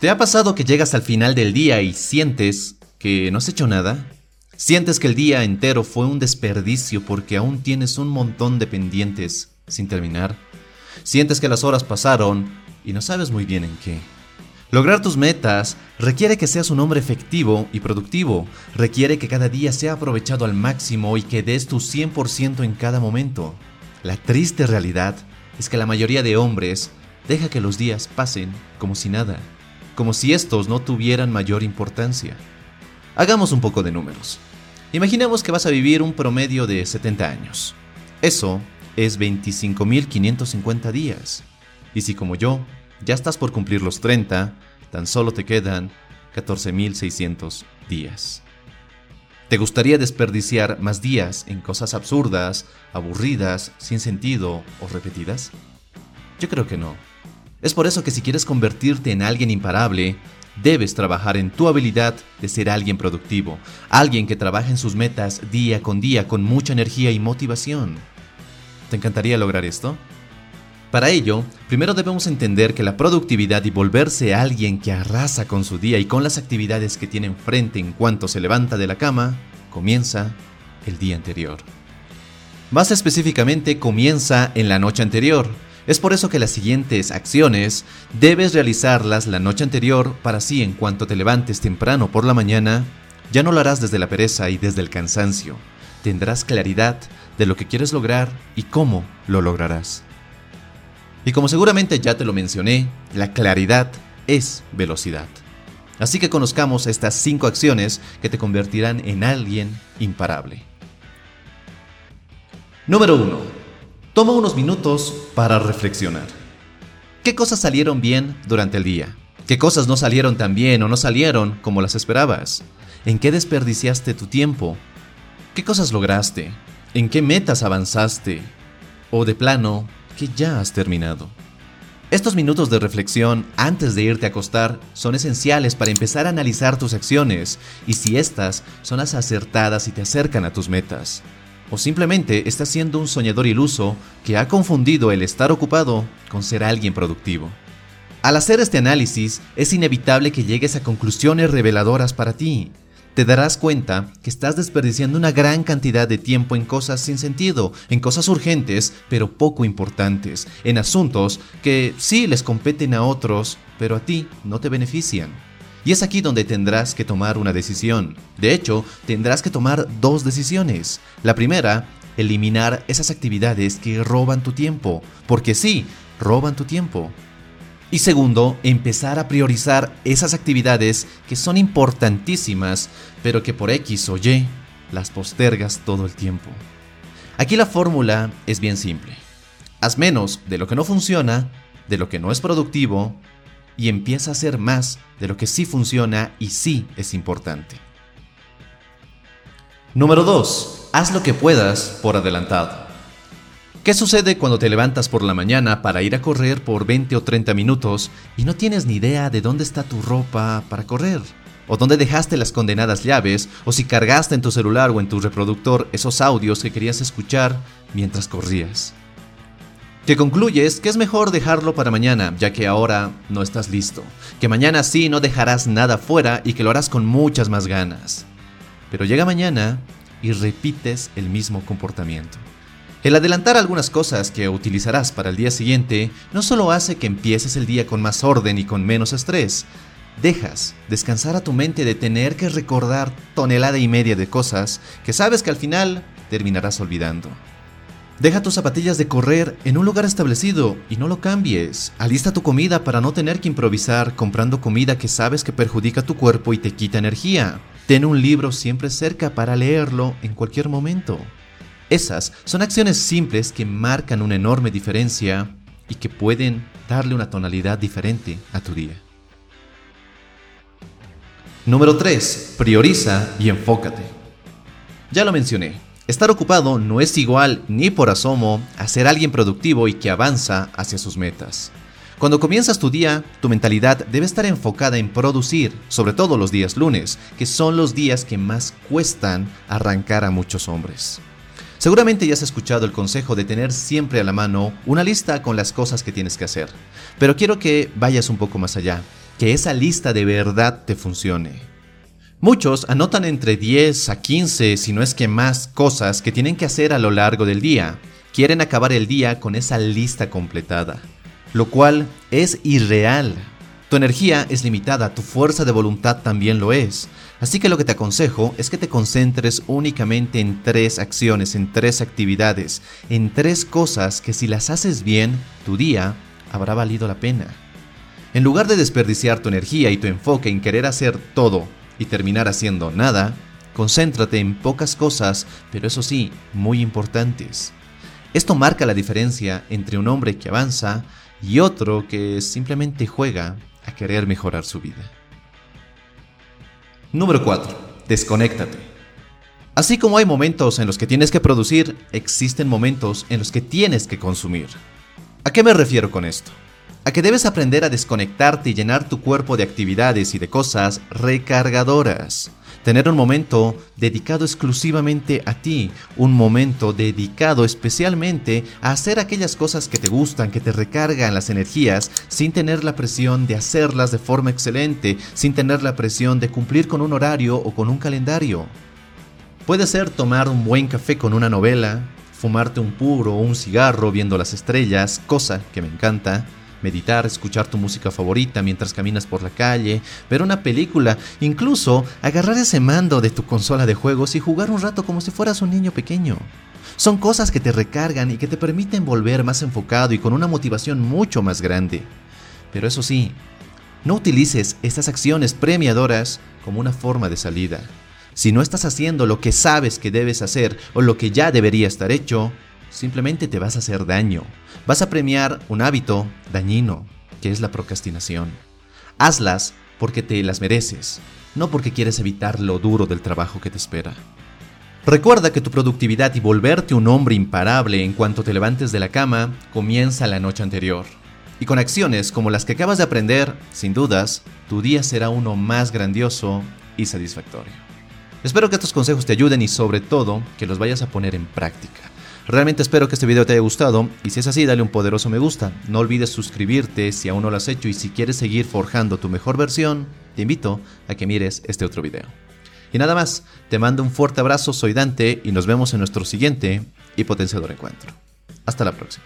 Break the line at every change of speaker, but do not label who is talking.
¿Te ha pasado que llegas al final del día y sientes que no has hecho nada? ¿Sientes que el día entero fue un desperdicio porque aún tienes un montón de pendientes sin terminar? ¿Sientes que las horas pasaron y no sabes muy bien en qué? Lograr tus metas requiere que seas un hombre efectivo y productivo, requiere que cada día sea aprovechado al máximo y que des tu 100% en cada momento. La triste realidad es que la mayoría de hombres deja que los días pasen como si nada como si estos no tuvieran mayor importancia. Hagamos un poco de números. Imaginemos que vas a vivir un promedio de 70 años. Eso es 25.550 días. Y si como yo, ya estás por cumplir los 30, tan solo te quedan 14.600 días. ¿Te gustaría desperdiciar más días en cosas absurdas, aburridas, sin sentido o repetidas? Yo creo que no. Es por eso que si quieres convertirte en alguien imparable, debes trabajar en tu habilidad de ser alguien productivo, alguien que trabaje en sus metas día con día con mucha energía y motivación. ¿Te encantaría lograr esto? Para ello, primero debemos entender que la productividad y volverse alguien que arrasa con su día y con las actividades que tiene enfrente en cuanto se levanta de la cama, comienza el día anterior. Más específicamente, comienza en la noche anterior es por eso que las siguientes acciones debes realizarlas la noche anterior para así en cuanto te levantes temprano por la mañana, ya no lo harás desde la pereza y desde el cansancio. Tendrás claridad de lo que quieres lograr y cómo lo lograrás. Y como seguramente ya te lo mencioné, la claridad es velocidad. Así que conozcamos estas 5 acciones que te convertirán en alguien imparable. Número 1 Toma unos minutos para reflexionar. ¿Qué cosas salieron bien durante el día? ¿Qué cosas no salieron tan bien o no salieron como las esperabas? ¿En qué desperdiciaste tu tiempo? ¿Qué cosas lograste? ¿En qué metas avanzaste? ¿O de plano, que ya has terminado? Estos minutos de reflexión antes de irte a acostar son esenciales para empezar a analizar tus acciones y si estas son las acertadas y te acercan a tus metas o simplemente estás siendo un soñador iluso que ha confundido el estar ocupado con ser alguien productivo. Al hacer este análisis, es inevitable que llegues a conclusiones reveladoras para ti. Te darás cuenta que estás desperdiciando una gran cantidad de tiempo en cosas sin sentido, en cosas urgentes, pero poco importantes, en asuntos que sí les competen a otros, pero a ti no te benefician. Y es aquí donde tendrás que tomar una decisión. De hecho, tendrás que tomar dos decisiones. La primera, eliminar esas actividades que roban tu tiempo, porque sí, roban tu tiempo. Y segundo, empezar a priorizar esas actividades que son importantísimas, pero que por X o Y las postergas todo el tiempo. Aquí la fórmula es bien simple. Haz menos de lo que no funciona, de lo que no es productivo y empieza a hacer más de lo que sí funciona y sí es importante. Número 2. Haz lo que puedas por adelantado. ¿Qué sucede cuando te levantas por la mañana para ir a correr por 20 o 30 minutos y no tienes ni idea de dónde está tu ropa para correr? ¿O dónde dejaste las condenadas llaves? ¿O si cargaste en tu celular o en tu reproductor esos audios que querías escuchar mientras corrías? Que concluyes que es mejor dejarlo para mañana, ya que ahora no estás listo, que mañana sí no dejarás nada fuera y que lo harás con muchas más ganas. Pero llega mañana y repites el mismo comportamiento. El adelantar algunas cosas que utilizarás para el día siguiente no solo hace que empieces el día con más orden y con menos estrés, dejas descansar a tu mente de tener que recordar tonelada y media de cosas que sabes que al final terminarás olvidando. Deja tus zapatillas de correr en un lugar establecido y no lo cambies. Alista tu comida para no tener que improvisar comprando comida que sabes que perjudica tu cuerpo y te quita energía. Ten un libro siempre cerca para leerlo en cualquier momento. Esas son acciones simples que marcan una enorme diferencia y que pueden darle una tonalidad diferente a tu día. Número 3. Prioriza y enfócate. Ya lo mencioné, Estar ocupado no es igual ni por asomo a ser alguien productivo y que avanza hacia sus metas. Cuando comienzas tu día, tu mentalidad debe estar enfocada en producir, sobre todo los días lunes, que son los días que más cuestan arrancar a muchos hombres. Seguramente ya has escuchado el consejo de tener siempre a la mano una lista con las cosas que tienes que hacer, pero quiero que vayas un poco más allá que esa lista de verdad te funcione. Muchos anotan entre 10 a 15, si no es que más, cosas que tienen que hacer a lo largo del día. Quieren acabar el día con esa lista completada, lo cual es irreal. Tu energía es limitada, tu fuerza de voluntad también lo es. Así que lo que te aconsejo es que te concentres únicamente en tres acciones, en tres actividades, en tres cosas que si las haces bien, tu día habrá valido la pena. En lugar de desperdiciar tu energía y tu enfoque en querer hacer todo y terminar haciendo nada, concéntrate en pocas cosas, pero eso sí, muy importantes. Esto marca la diferencia entre un hombre que avanza y otro que simplemente juega a querer mejorar su vida. Número 4. Desconéctate. Así como hay momentos en los que tienes que producir, existen momentos en los que tienes que consumir. ¿A qué me refiero con esto? A que debes aprender a desconectarte y llenar tu cuerpo de actividades y de cosas recargadoras. Tener un momento dedicado exclusivamente a ti, un momento dedicado especialmente a hacer aquellas cosas que te gustan, que te recargan las energías, sin tener la presión de hacerlas de forma excelente, sin tener la presión de cumplir con un horario o con un calendario. Puede ser tomar un buen café con una novela, fumarte un puro o un cigarro viendo las estrellas, cosa que me encanta, meditar, escuchar tu música favorita mientras caminas por la calle, ver una película, incluso agarrar ese mando de tu consola de juegos y jugar un rato como si fueras un niño pequeño. Son cosas que te recargan y que te permiten volver más enfocado y con una motivación mucho más grande. Pero eso sí, no utilices estas acciones premiadoras como una forma de salida. Si no estás haciendo lo que sabes que debes hacer o lo que ya debería estar hecho, simplemente te vas a hacer daño. Vas a premiar un hábito dañino, que es la procrastinación. Hazlas porque te las mereces, no porque quieres evitar lo duro del trabajo que te espera. Recuerda que tu productividad y volverte un hombre imparable en cuanto te levantes de la cama comienza la noche anterior. Y con acciones como las que acabas de aprender, sin dudas, tu día será uno más grandioso y satisfactorio. Espero que estos consejos te ayuden y sobre todo que los vayas a poner en práctica. Realmente espero que este video te haya gustado y si es así dale un poderoso me gusta. No olvides suscribirte si aún no lo has hecho y si quieres seguir forjando tu mejor versión, te invito a que mires este otro video. Y nada más, te mando un fuerte abrazo, soy Dante y nos vemos en nuestro siguiente y potenciador encuentro. Hasta la próxima.